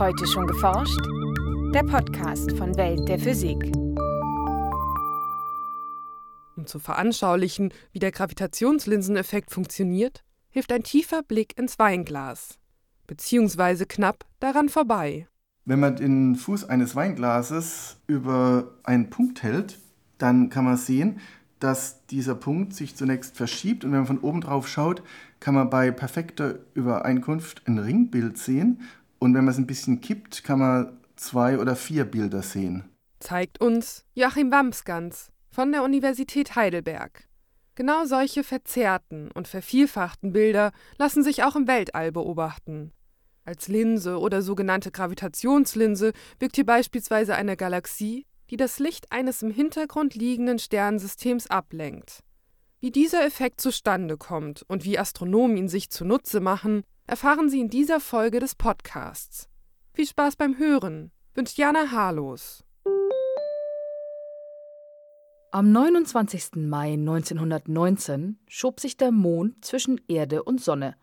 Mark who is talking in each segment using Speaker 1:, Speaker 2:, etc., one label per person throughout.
Speaker 1: Heute schon geforscht? Der Podcast von Welt der Physik.
Speaker 2: Um zu veranschaulichen, wie der Gravitationslinseneffekt funktioniert, hilft ein tiefer Blick ins Weinglas, beziehungsweise knapp daran vorbei.
Speaker 3: Wenn man den Fuß eines Weinglases über einen Punkt hält, dann kann man sehen, dass dieser Punkt sich zunächst verschiebt und wenn man von oben drauf schaut, kann man bei perfekter Übereinkunft ein Ringbild sehen und wenn man es ein bisschen kippt, kann man zwei oder vier Bilder sehen.
Speaker 2: Zeigt uns Joachim Wamsgans von der Universität Heidelberg. Genau solche verzerrten und vervielfachten Bilder lassen sich auch im Weltall beobachten. Als Linse oder sogenannte Gravitationslinse wirkt hier beispielsweise eine Galaxie, die das Licht eines im Hintergrund liegenden Sternensystems ablenkt. Wie dieser Effekt zustande kommt und wie Astronomen ihn sich zunutze machen, erfahren Sie in dieser Folge des Podcasts. Viel Spaß beim Hören, wünscht Jana Harlos.
Speaker 4: Am 29. Mai 1919 schob sich der Mond zwischen Erde und Sonne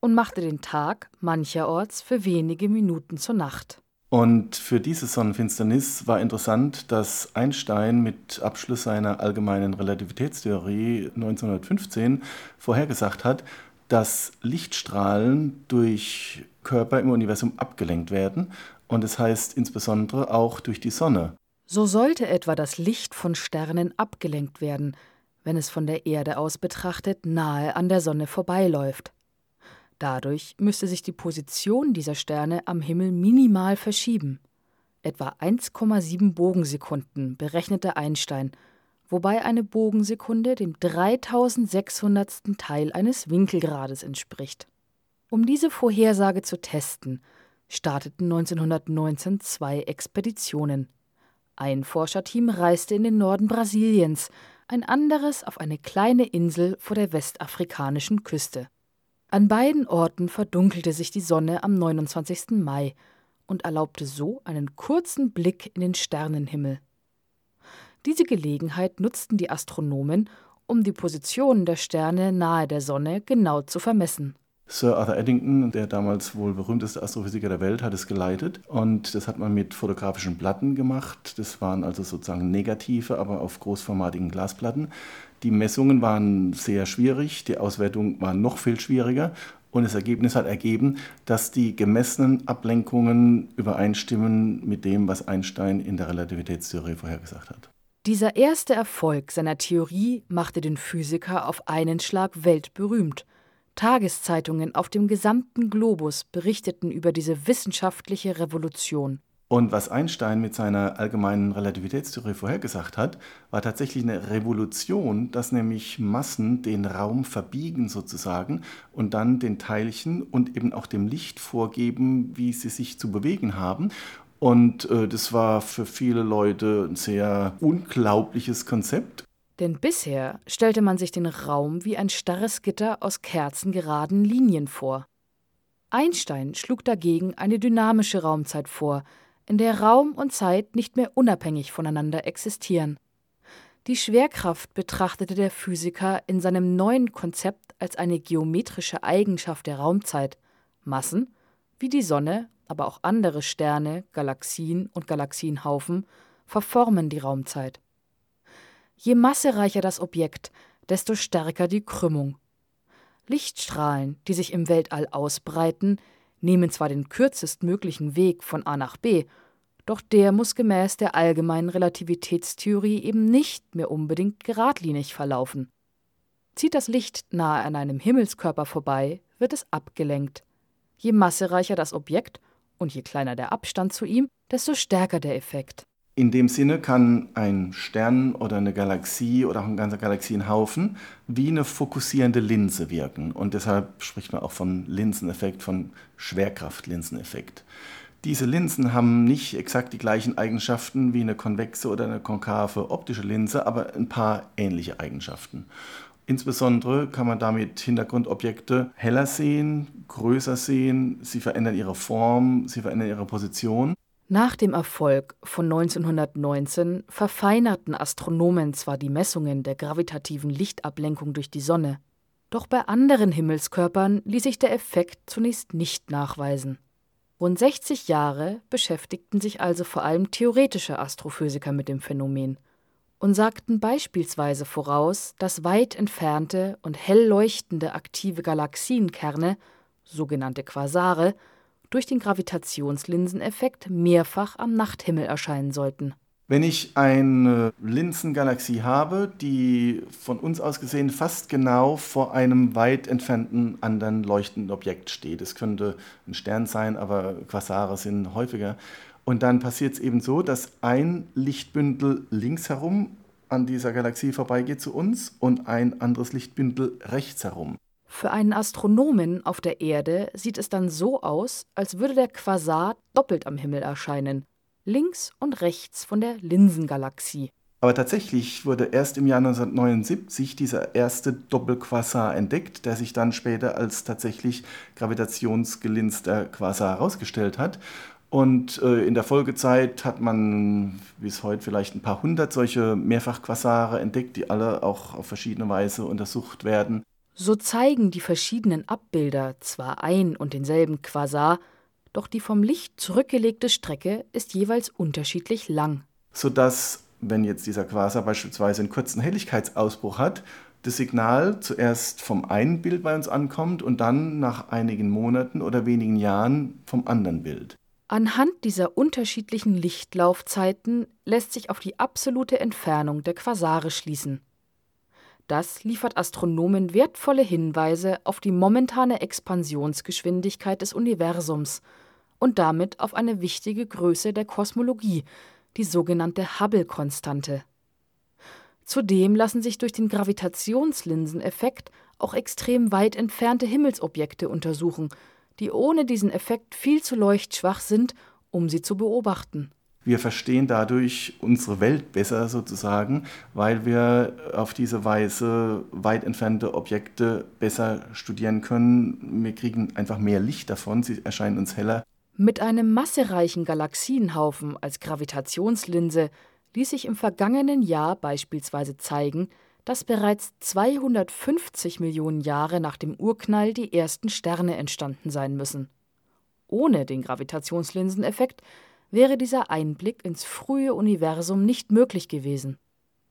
Speaker 4: und machte den Tag mancherorts für wenige Minuten zur Nacht.
Speaker 3: Und für diese Sonnenfinsternis war interessant, dass Einstein mit Abschluss seiner allgemeinen Relativitätstheorie 1915 vorhergesagt hat, dass Lichtstrahlen durch Körper im Universum abgelenkt werden und das heißt insbesondere auch durch die Sonne.
Speaker 4: So sollte etwa das Licht von Sternen abgelenkt werden, wenn es von der Erde aus betrachtet nahe an der Sonne vorbeiläuft. Dadurch müsste sich die Position dieser Sterne am Himmel minimal verschieben. Etwa 1,7 Bogensekunden berechnete Einstein, wobei eine Bogensekunde dem 3600. Teil eines Winkelgrades entspricht. Um diese Vorhersage zu testen, starteten 1919 zwei Expeditionen. Ein Forscherteam reiste in den Norden Brasiliens, ein anderes auf eine kleine Insel vor der westafrikanischen Küste. An beiden Orten verdunkelte sich die Sonne am 29. Mai und erlaubte so einen kurzen Blick in den Sternenhimmel. Diese Gelegenheit nutzten die Astronomen, um die Positionen der Sterne nahe der Sonne genau zu vermessen.
Speaker 3: Sir Arthur Eddington, der damals wohl berühmteste Astrophysiker der Welt, hat es geleitet. Und das hat man mit fotografischen Platten gemacht. Das waren also sozusagen negative, aber auf großformatigen Glasplatten. Die Messungen waren sehr schwierig, die Auswertung war noch viel schwieriger. Und das Ergebnis hat ergeben, dass die gemessenen Ablenkungen übereinstimmen mit dem, was Einstein in der Relativitätstheorie vorhergesagt hat.
Speaker 4: Dieser erste Erfolg seiner Theorie machte den Physiker auf einen Schlag weltberühmt. Tageszeitungen auf dem gesamten Globus berichteten über diese wissenschaftliche Revolution.
Speaker 3: Und was Einstein mit seiner allgemeinen Relativitätstheorie vorhergesagt hat, war tatsächlich eine Revolution, dass nämlich Massen den Raum verbiegen sozusagen und dann den Teilchen und eben auch dem Licht vorgeben, wie sie sich zu bewegen haben. Und äh, das war für viele Leute ein sehr unglaubliches Konzept.
Speaker 4: Denn bisher stellte man sich den Raum wie ein starres Gitter aus kerzengeraden Linien vor. Einstein schlug dagegen eine dynamische Raumzeit vor, in der Raum und Zeit nicht mehr unabhängig voneinander existieren. Die Schwerkraft betrachtete der Physiker in seinem neuen Konzept als eine geometrische Eigenschaft der Raumzeit. Massen, wie die Sonne, aber auch andere Sterne, Galaxien und Galaxienhaufen, verformen die Raumzeit. Je massereicher das Objekt, desto stärker die Krümmung. Lichtstrahlen, die sich im Weltall ausbreiten, nehmen zwar den kürzestmöglichen Weg von A nach B, doch der muss gemäß der allgemeinen Relativitätstheorie eben nicht mehr unbedingt geradlinig verlaufen. Zieht das Licht nahe an einem Himmelskörper vorbei, wird es abgelenkt. Je massereicher das Objekt und je kleiner der Abstand zu ihm, desto stärker der Effekt.
Speaker 3: In dem Sinne kann ein Stern oder eine Galaxie oder auch ein ganzer Galaxienhaufen wie eine fokussierende Linse wirken. Und deshalb spricht man auch von Linseneffekt, von Schwerkraftlinseneffekt. Diese Linsen haben nicht exakt die gleichen Eigenschaften wie eine konvexe oder eine konkave optische Linse, aber ein paar ähnliche Eigenschaften. Insbesondere kann man damit Hintergrundobjekte heller sehen, größer sehen, sie verändern ihre Form, sie verändern ihre Position.
Speaker 4: Nach dem Erfolg von 1919 verfeinerten Astronomen zwar die Messungen der gravitativen Lichtablenkung durch die Sonne, doch bei anderen Himmelskörpern ließ sich der Effekt zunächst nicht nachweisen. Rund 60 Jahre beschäftigten sich also vor allem theoretische Astrophysiker mit dem Phänomen und sagten beispielsweise voraus, dass weit entfernte und hell leuchtende aktive Galaxienkerne, sogenannte Quasare, durch den Gravitationslinseneffekt mehrfach am Nachthimmel erscheinen sollten.
Speaker 3: Wenn ich eine Linsengalaxie habe, die von uns aus gesehen fast genau vor einem weit entfernten anderen leuchtenden Objekt steht, es könnte ein Stern sein, aber Quasare sind häufiger, und dann passiert es eben so, dass ein Lichtbündel links herum an dieser Galaxie vorbeigeht zu uns und ein anderes Lichtbündel rechts herum.
Speaker 4: Für einen Astronomen auf der Erde sieht es dann so aus, als würde der Quasar doppelt am Himmel erscheinen links und rechts von der Linsengalaxie.
Speaker 3: Aber tatsächlich wurde erst im Jahr 1979 dieser erste Doppelquasar entdeckt, der sich dann später als tatsächlich gravitationsgelinster Quasar herausgestellt hat. Und äh, in der Folgezeit hat man bis heute vielleicht ein paar hundert solche Mehrfachquasare entdeckt, die alle auch auf verschiedene Weise untersucht werden.
Speaker 4: So zeigen die verschiedenen Abbilder zwar ein und denselben Quasar, doch die vom Licht zurückgelegte Strecke ist jeweils unterschiedlich lang.
Speaker 3: Sodass, wenn jetzt dieser Quasar beispielsweise einen kurzen Helligkeitsausbruch hat, das Signal zuerst vom einen Bild bei uns ankommt und dann nach einigen Monaten oder wenigen Jahren vom anderen Bild.
Speaker 4: Anhand dieser unterschiedlichen Lichtlaufzeiten lässt sich auf die absolute Entfernung der Quasare schließen. Das liefert Astronomen wertvolle Hinweise auf die momentane Expansionsgeschwindigkeit des Universums und damit auf eine wichtige Größe der Kosmologie, die sogenannte Hubble-Konstante. Zudem lassen sich durch den Gravitationslinseneffekt auch extrem weit entfernte Himmelsobjekte untersuchen, die ohne diesen Effekt viel zu leuchtschwach sind, um sie zu beobachten.
Speaker 3: Wir verstehen dadurch unsere Welt besser sozusagen, weil wir auf diese Weise weit entfernte Objekte besser studieren können. Wir kriegen einfach mehr Licht davon, sie erscheinen uns heller.
Speaker 4: Mit einem massereichen Galaxienhaufen als Gravitationslinse ließ sich im vergangenen Jahr beispielsweise zeigen, dass bereits 250 Millionen Jahre nach dem Urknall die ersten Sterne entstanden sein müssen. Ohne den Gravitationslinseneffekt wäre dieser Einblick ins frühe Universum nicht möglich gewesen.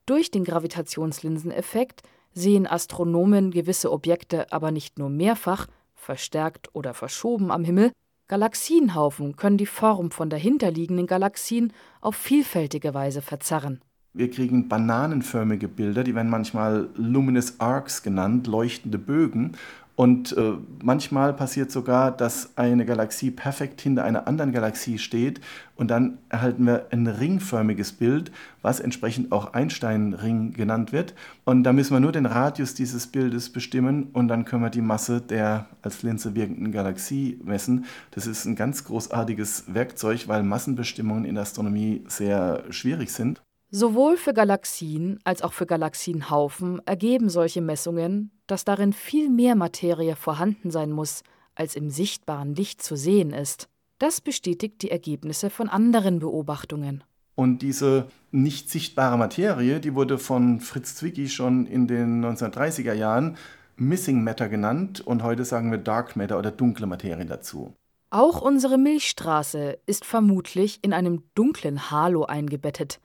Speaker 4: Durch den Gravitationslinseneffekt sehen Astronomen gewisse Objekte aber nicht nur mehrfach, verstärkt oder verschoben am Himmel, Galaxienhaufen können die Form von dahinterliegenden Galaxien auf vielfältige Weise verzerren.
Speaker 3: Wir kriegen bananenförmige Bilder, die werden manchmal Luminous Arcs genannt, leuchtende Bögen. Und äh, manchmal passiert sogar, dass eine Galaxie perfekt hinter einer anderen Galaxie steht und dann erhalten wir ein ringförmiges Bild, was entsprechend auch Einstein-Ring genannt wird. Und da müssen wir nur den Radius dieses Bildes bestimmen und dann können wir die Masse der als Linse wirkenden Galaxie messen. Das ist ein ganz großartiges Werkzeug, weil Massenbestimmungen in der Astronomie sehr schwierig sind.
Speaker 4: Sowohl für Galaxien als auch für Galaxienhaufen ergeben solche Messungen, dass darin viel mehr Materie vorhanden sein muss, als im sichtbaren Licht zu sehen ist. Das bestätigt die Ergebnisse von anderen Beobachtungen.
Speaker 3: Und diese nicht sichtbare Materie, die wurde von Fritz Zwicky schon in den 1930er Jahren Missing Matter genannt und heute sagen wir Dark Matter oder dunkle Materie dazu.
Speaker 4: Auch unsere Milchstraße ist vermutlich in einem dunklen Halo eingebettet,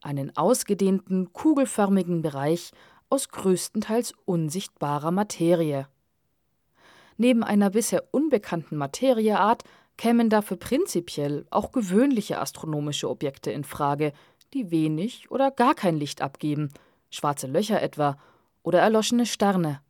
Speaker 4: einen ausgedehnten, kugelförmigen Bereich aus größtenteils unsichtbarer Materie. Neben einer bisher unbekannten Materieart kämen dafür prinzipiell auch gewöhnliche astronomische Objekte in Frage, die wenig oder gar kein Licht abgeben, schwarze Löcher etwa oder erloschene Sterne.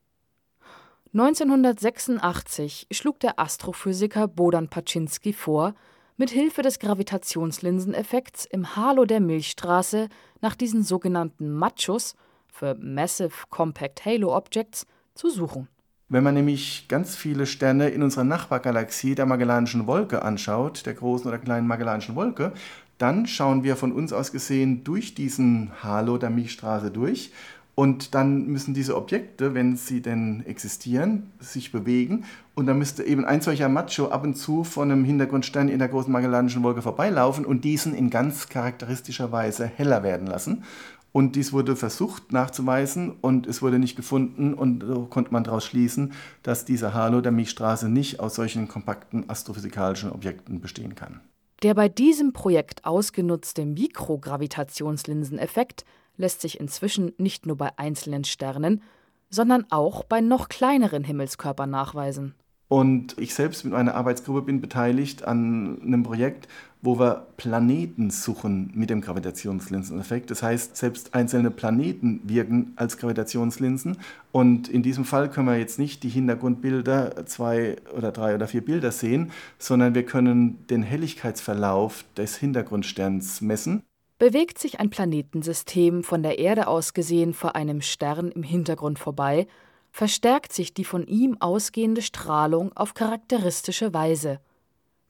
Speaker 4: 1986 schlug der Astrophysiker Bodan Paczynski vor, mit Hilfe des Gravitationslinseneffekts im Halo der Milchstraße nach diesen sogenannten Machos für Massive Compact Halo Objects zu suchen.
Speaker 3: Wenn man nämlich ganz viele Sterne in unserer Nachbargalaxie der Magellanischen Wolke anschaut, der großen oder kleinen Magellanischen Wolke, dann schauen wir von uns aus gesehen durch diesen Halo der Milchstraße durch und dann müssen diese Objekte, wenn sie denn existieren, sich bewegen. Und dann müsste eben ein solcher Macho ab und zu von einem Hintergrundstern in der großen Magellanischen Wolke vorbeilaufen und diesen in ganz charakteristischer Weise heller werden lassen. Und dies wurde versucht nachzuweisen und es wurde nicht gefunden und so konnte man daraus schließen, dass dieser Halo der Milchstraße nicht aus solchen kompakten astrophysikalischen Objekten bestehen kann.
Speaker 4: Der bei diesem Projekt ausgenutzte Mikrogravitationslinseneffekt lässt sich inzwischen nicht nur bei einzelnen Sternen, sondern auch bei noch kleineren Himmelskörpern nachweisen.
Speaker 3: Und ich selbst mit meiner Arbeitsgruppe bin beteiligt an einem Projekt, wo wir Planeten suchen mit dem Gravitationslinseneffekt. Das heißt, selbst einzelne Planeten wirken als Gravitationslinsen. Und in diesem Fall können wir jetzt nicht die Hintergrundbilder, zwei oder drei oder vier Bilder sehen, sondern wir können den Helligkeitsverlauf des Hintergrundsterns messen.
Speaker 4: Bewegt sich ein Planetensystem von der Erde aus gesehen vor einem Stern im Hintergrund vorbei, verstärkt sich die von ihm ausgehende Strahlung auf charakteristische Weise.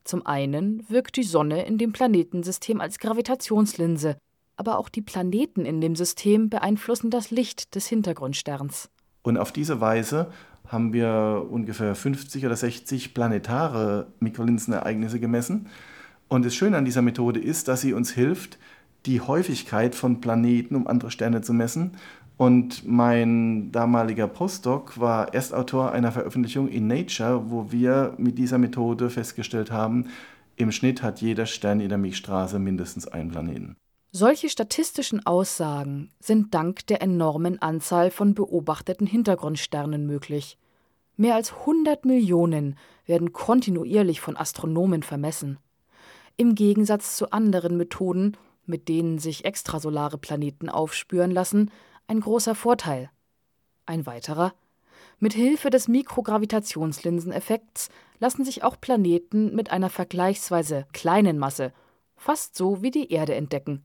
Speaker 4: Zum einen wirkt die Sonne in dem Planetensystem als Gravitationslinse, aber auch die Planeten in dem System beeinflussen das Licht des Hintergrundsterns.
Speaker 3: Und auf diese Weise haben wir ungefähr 50 oder 60 planetare Mikrolinsenereignisse gemessen. Und das Schöne an dieser Methode ist, dass sie uns hilft, die Häufigkeit von Planeten um andere Sterne zu messen und mein damaliger Postdoc war Erstautor einer Veröffentlichung in Nature, wo wir mit dieser Methode festgestellt haben, im Schnitt hat jeder Stern in der Milchstraße mindestens einen Planeten.
Speaker 4: Solche statistischen Aussagen sind dank der enormen Anzahl von beobachteten Hintergrundsternen möglich. Mehr als 100 Millionen werden kontinuierlich von Astronomen vermessen. Im Gegensatz zu anderen Methoden, mit denen sich extrasolare Planeten aufspüren lassen, ein großer Vorteil. Ein weiterer mit Hilfe des Mikrogravitationslinseneffekts lassen sich auch Planeten mit einer vergleichsweise kleinen Masse, fast so wie die Erde, entdecken.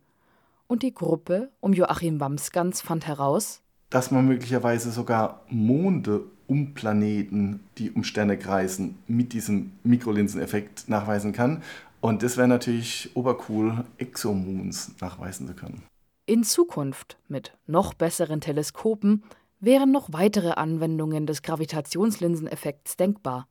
Speaker 4: Und die Gruppe um Joachim Wamsgans fand heraus,
Speaker 3: dass man möglicherweise sogar Monde um Planeten, die um Sterne kreisen, mit diesem Mikrolinseneffekt nachweisen kann. Und das wäre natürlich obercool, Exomoons nachweisen zu können.
Speaker 4: In Zukunft mit noch besseren Teleskopen wären noch weitere Anwendungen des Gravitationslinseneffekts denkbar.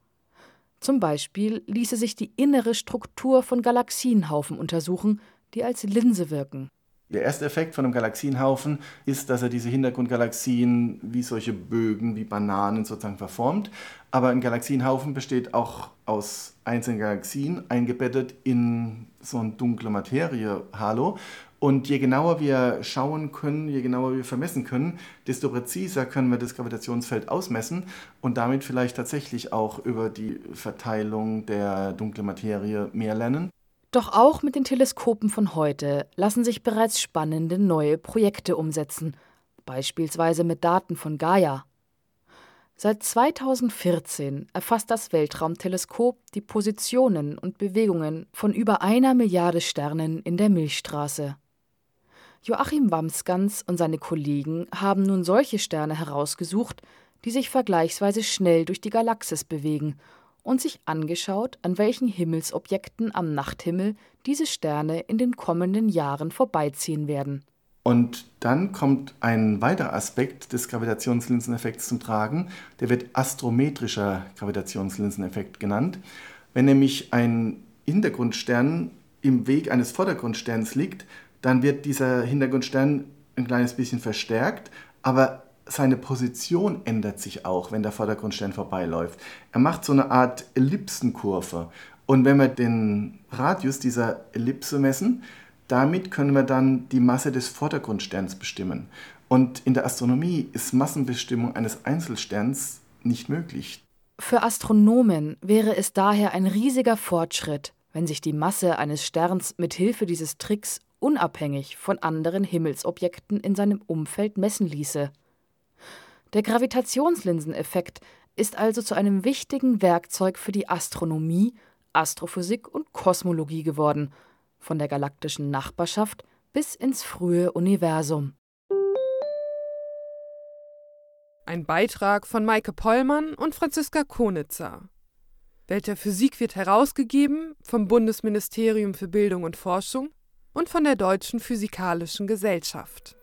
Speaker 4: Zum Beispiel ließe sich die innere Struktur von Galaxienhaufen untersuchen, die als Linse wirken.
Speaker 3: Der erste Effekt von einem Galaxienhaufen ist, dass er diese Hintergrundgalaxien wie solche Bögen, wie Bananen sozusagen verformt. Aber ein Galaxienhaufen besteht auch aus einzelnen Galaxien, eingebettet in so eine dunkle Materie-Halo. Und je genauer wir schauen können, je genauer wir vermessen können, desto präziser können wir das Gravitationsfeld ausmessen und damit vielleicht tatsächlich auch über die Verteilung der dunklen Materie mehr lernen.
Speaker 4: Doch auch mit den Teleskopen von heute lassen sich bereits spannende neue Projekte umsetzen, beispielsweise mit Daten von Gaia. Seit 2014 erfasst das Weltraumteleskop die Positionen und Bewegungen von über einer Milliarde Sternen in der Milchstraße. Joachim Wamsgans und seine Kollegen haben nun solche Sterne herausgesucht, die sich vergleichsweise schnell durch die Galaxis bewegen und sich angeschaut, an welchen Himmelsobjekten am Nachthimmel diese Sterne in den kommenden Jahren vorbeiziehen werden.
Speaker 3: Und dann kommt ein weiterer Aspekt des Gravitationslinseneffekts zum Tragen, der wird astrometrischer Gravitationslinseneffekt genannt. Wenn nämlich ein Hintergrundstern im Weg eines Vordergrundsterns liegt, dann wird dieser Hintergrundstern ein kleines bisschen verstärkt, aber seine Position ändert sich auch, wenn der Vordergrundstern vorbeiläuft. Er macht so eine Art Ellipsenkurve. Und wenn wir den Radius dieser Ellipse messen, damit können wir dann die Masse des Vordergrundsterns bestimmen. Und in der Astronomie ist Massenbestimmung eines Einzelsterns nicht möglich.
Speaker 4: Für Astronomen wäre es daher ein riesiger Fortschritt, wenn sich die Masse eines Sterns mit Hilfe dieses Tricks unabhängig von anderen Himmelsobjekten in seinem Umfeld messen ließe. Der Gravitationslinseneffekt ist also zu einem wichtigen Werkzeug für die Astronomie, Astrophysik und Kosmologie geworden, von der galaktischen Nachbarschaft bis ins frühe Universum.
Speaker 2: Ein Beitrag von Maike Pollmann und Franziska Konitzer. Welt der Physik wird herausgegeben vom Bundesministerium für Bildung und Forschung und von der Deutschen Physikalischen Gesellschaft.